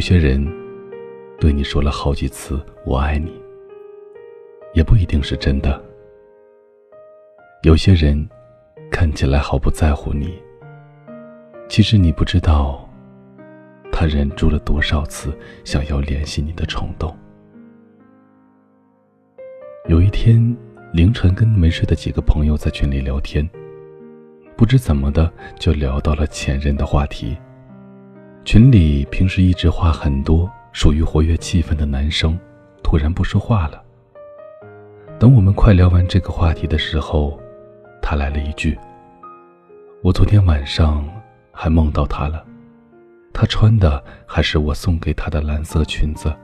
有些人对你说了好几次“我爱你”，也不一定是真的。有些人看起来毫不在乎你，其实你不知道，他忍住了多少次想要联系你的冲动。有一天凌晨，跟没睡的几个朋友在群里聊天，不知怎么的就聊到了前任的话题。群里平时一直话很多、属于活跃气氛的男生，突然不说话了。等我们快聊完这个话题的时候，他来了一句：“我昨天晚上还梦到他了，他穿的还是我送给他的蓝色裙子。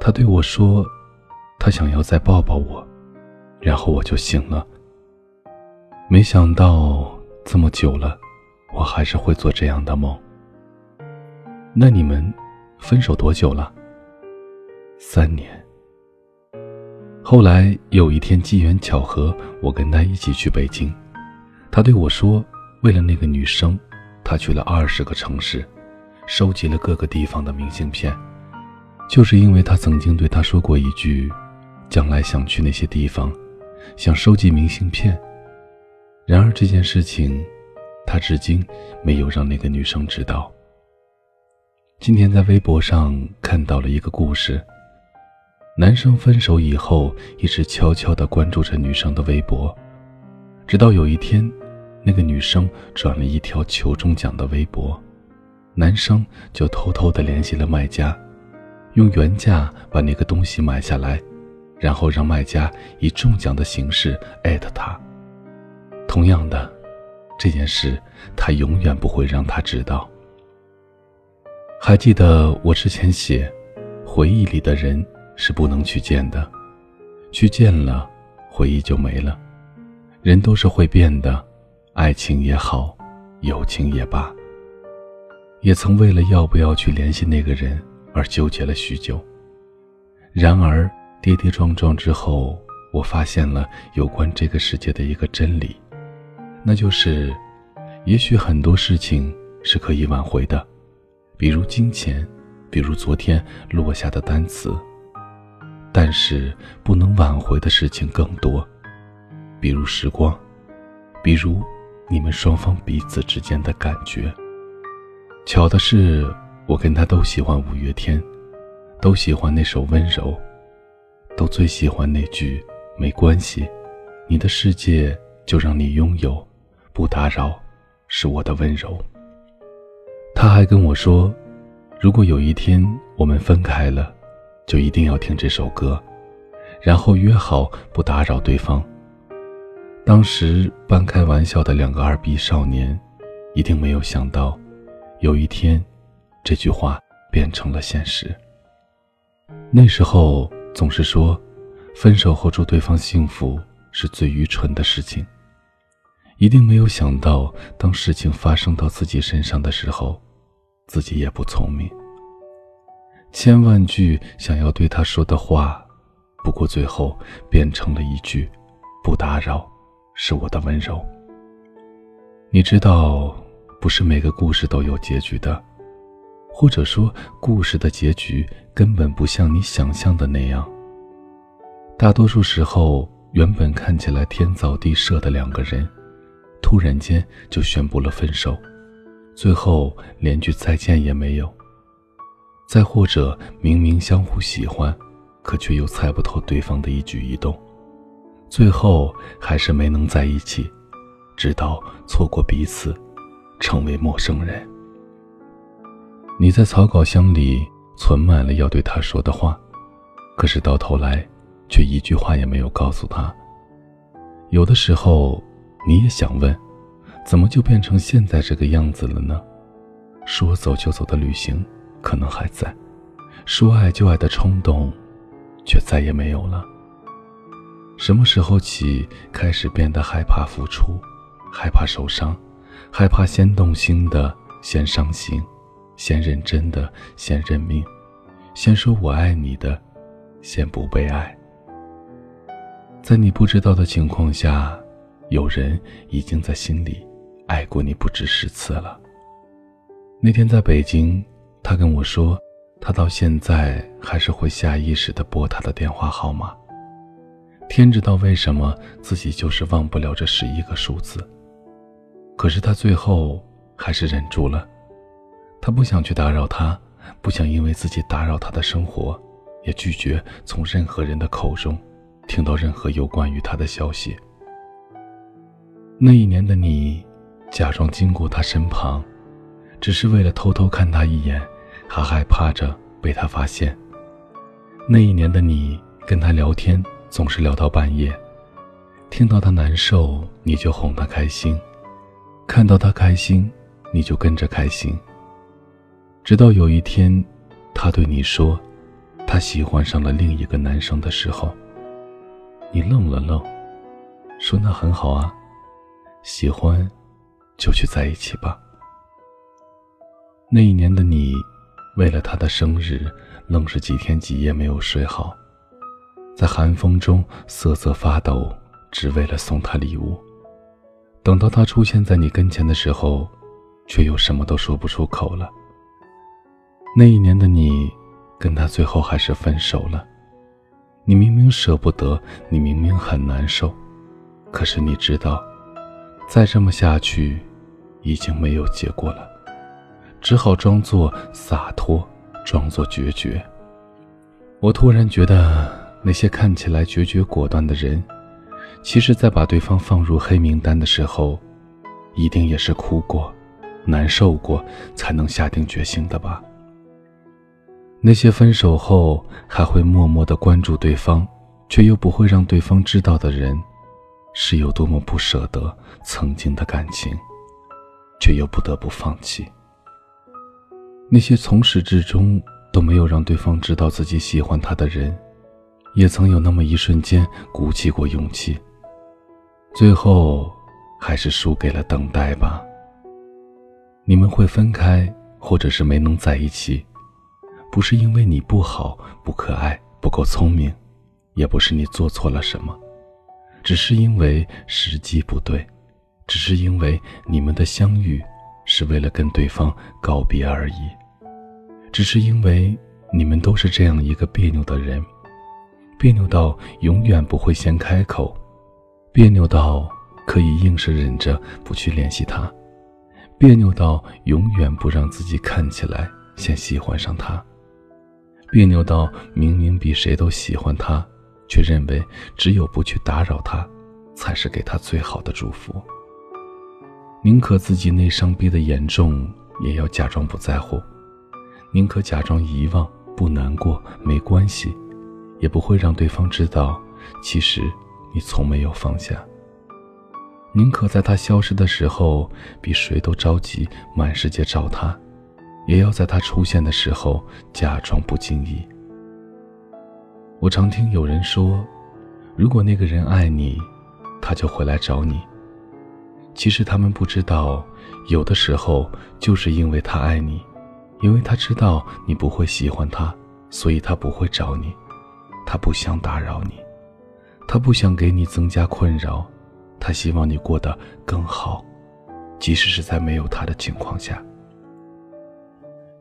他对我说，他想要再抱抱我，然后我就醒了。没想到这么久了，我还是会做这样的梦。那你们分手多久了？三年。”后来有一天机缘巧合，我跟他一起去北京。他对我说：“为了那个女生，他去了二十个城市，收集了各个地方的明信片，就是因为他曾经对他说过一句，将来想去那些地方，想收集明信片。然而这件事情，他至今没有让那个女生知道。今天在微博上看到了一个故事。”男生分手以后，一直悄悄地关注着女生的微博，直到有一天，那个女生转了一条求中奖的微博，男生就偷偷地联系了卖家，用原价把那个东西买下来，然后让卖家以中奖的形式艾特他。同样的，这件事他永远不会让他知道。还记得我之前写，回忆里的人。是不能去见的，去见了，回忆就没了。人都是会变的，爱情也好，友情也罢。也曾为了要不要去联系那个人而纠结了许久。然而跌跌撞撞之后，我发现了有关这个世界的一个真理，那就是，也许很多事情是可以挽回的，比如金钱，比如昨天落下的单词。但是不能挽回的事情更多，比如时光，比如你们双方彼此之间的感觉。巧的是，我跟他都喜欢五月天，都喜欢那首《温柔》，都最喜欢那句“没关系，你的世界就让你拥有，不打扰，是我的温柔。”他还跟我说，如果有一天我们分开了。就一定要听这首歌，然后约好不打扰对方。当时半开玩笑的两个二逼少年，一定没有想到，有一天，这句话变成了现实。那时候总是说，分手后祝对方幸福是最愚蠢的事情。一定没有想到，当事情发生到自己身上的时候，自己也不聪明。千万句想要对他说的话，不过最后变成了一句“不打扰”，是我的温柔。你知道，不是每个故事都有结局的，或者说，故事的结局根本不像你想象的那样。大多数时候，原本看起来天造地设的两个人，突然间就宣布了分手，最后连句再见也没有。再或者，明明相互喜欢，可却又猜不透对方的一举一动，最后还是没能在一起，直到错过彼此，成为陌生人。你在草稿箱里存满了要对他说的话，可是到头来，却一句话也没有告诉他。有的时候，你也想问，怎么就变成现在这个样子了呢？说走就走的旅行。可能还在，说爱就爱的冲动，却再也没有了。什么时候起开始变得害怕付出，害怕受伤，害怕先动心的先伤心，先认真的先认命，先说我爱你的先不被爱。在你不知道的情况下，有人已经在心里爱过你不止十次了。那天在北京。他跟我说，他到现在还是会下意识的拨他的电话号码。天知道为什么自己就是忘不了这十一个数字。可是他最后还是忍住了，他不想去打扰他，不想因为自己打扰他的生活，也拒绝从任何人的口中听到任何有关于他的消息。那一年的你，假装经过他身旁，只是为了偷偷看他一眼，还害怕着被他发现。那一年的你，跟他聊天。总是聊到半夜，听到他难受，你就哄他开心；看到他开心，你就跟着开心。直到有一天，他对你说，他喜欢上了另一个男生的时候，你愣了愣，说：“那很好啊，喜欢，就去在一起吧。”那一年的你，为了他的生日，愣是几天几夜没有睡好。在寒风中瑟瑟发抖，只为了送他礼物。等到他出现在你跟前的时候，却又什么都说不出口了。那一年的你，跟他最后还是分手了。你明明舍不得，你明明很难受，可是你知道，再这么下去，已经没有结果了，只好装作洒脱，装作决绝。我突然觉得。那些看起来决绝果断的人，其实，在把对方放入黑名单的时候，一定也是哭过、难受过，才能下定决心的吧。那些分手后还会默默的关注对方，却又不会让对方知道的人，是有多么不舍得曾经的感情，却又不得不放弃。那些从始至终都没有让对方知道自己喜欢他的人。也曾有那么一瞬间鼓起过勇气，最后还是输给了等待吧。你们会分开，或者是没能在一起，不是因为你不好、不可爱、不够聪明，也不是你做错了什么，只是因为时机不对，只是因为你们的相遇是为了跟对方告别而已，只是因为你们都是这样一个别扭的人。别扭到永远不会先开口，别扭到可以硬是忍着不去联系他，别扭到永远不让自己看起来先喜欢上他，别扭到明明比谁都喜欢他，却认为只有不去打扰他，才是给他最好的祝福。宁可自己内伤憋得严重，也要假装不在乎；宁可假装遗忘，不难过，没关系。也不会让对方知道，其实你从没有放下。宁可在他消失的时候比谁都着急，满世界找他，也要在他出现的时候假装不经意。我常听有人说，如果那个人爱你，他就会来找你。其实他们不知道，有的时候就是因为他爱你，因为他知道你不会喜欢他，所以他不会找你。他不想打扰你，他不想给你增加困扰，他希望你过得更好，即使是在没有他的情况下。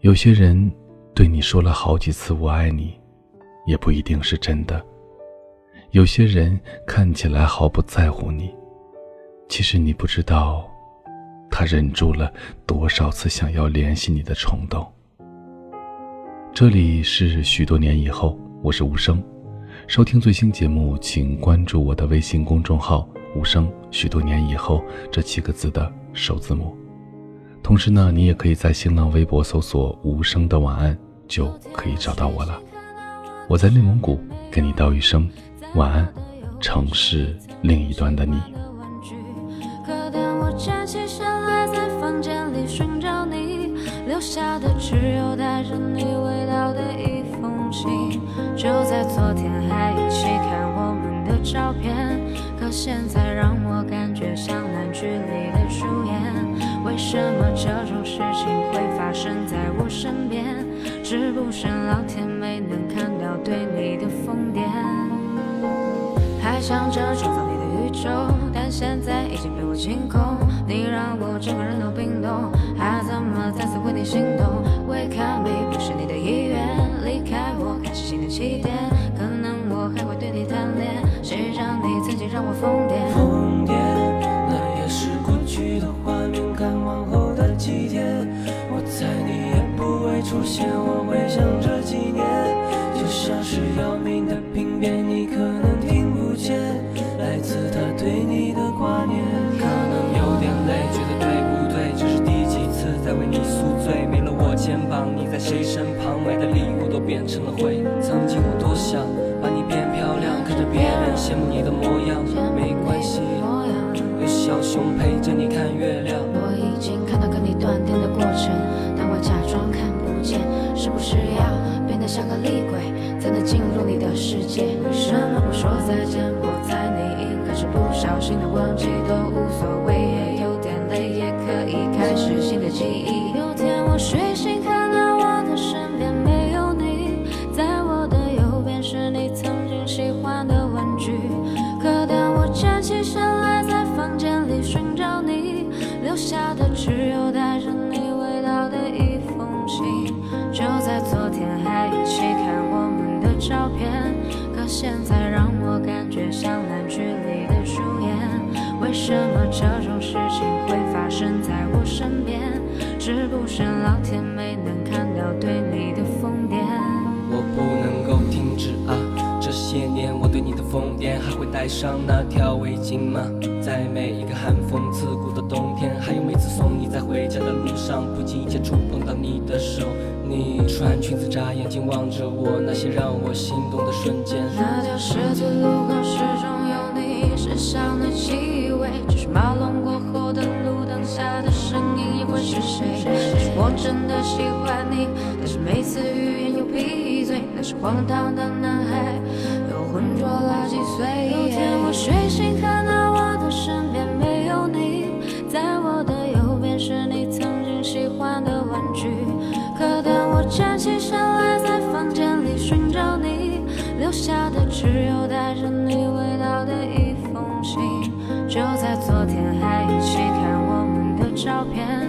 有些人对你说了好几次“我爱你”，也不一定是真的。有些人看起来毫不在乎你，其实你不知道，他忍住了多少次想要联系你的冲动。这里是许多年以后，我是无声。收听最新节目，请关注我的微信公众号“无声”。许多年以后，这七个字的首字母。同时呢，你也可以在新浪微博搜索“无声的晚安”，就可以找到我了。我在内蒙古跟你道一声晚安，城市另一端的你。留下的只有带着你味道的一封信。就在昨天还一起看我们的照片，可现在让我感觉像烂剧里的主演。为什么这种事情会发生在我身边？是不是老天没能看到对你的疯癫？还想着创造你的宇宙，现在已经被我清空。你让我整个人都冰冻，还怎么再次为你心动？为看美不是你的意愿，离开我开始新的起点，可能我还会对你贪恋，谁让你曾经让我疯癫？疯癫，那也是过去的画面，看往后的几天，我猜你也不会出现，我会想这几年，就像是要命在谁身旁？买的礼物都变成了灰。曾经我多想把你变漂亮，看着别人羡慕你的模样，没关系。有小熊陪着你看月亮。我已经看到是老天没能看到对你的疯癫？我不能够停止啊！这些年我对你的疯癫，还会带上那条围巾吗？在每一个寒风刺骨的冬天，还有每次送你在回家的路上，不经意间触碰到你的手。你穿裙子眨眼睛望着我，那些让我心动的瞬间。那条十字路口始终有你身上的气真的喜欢你，但是每次欲言又闭嘴，那是荒唐的男孩又浑浊了几岁。有天我睡醒，看到我的身边没有你，在我的右边是你曾经喜欢的玩具。可当我站起身来，在房间里寻找你，留下的只有带着你味道的一封信。就在昨天还一起看我们的照片，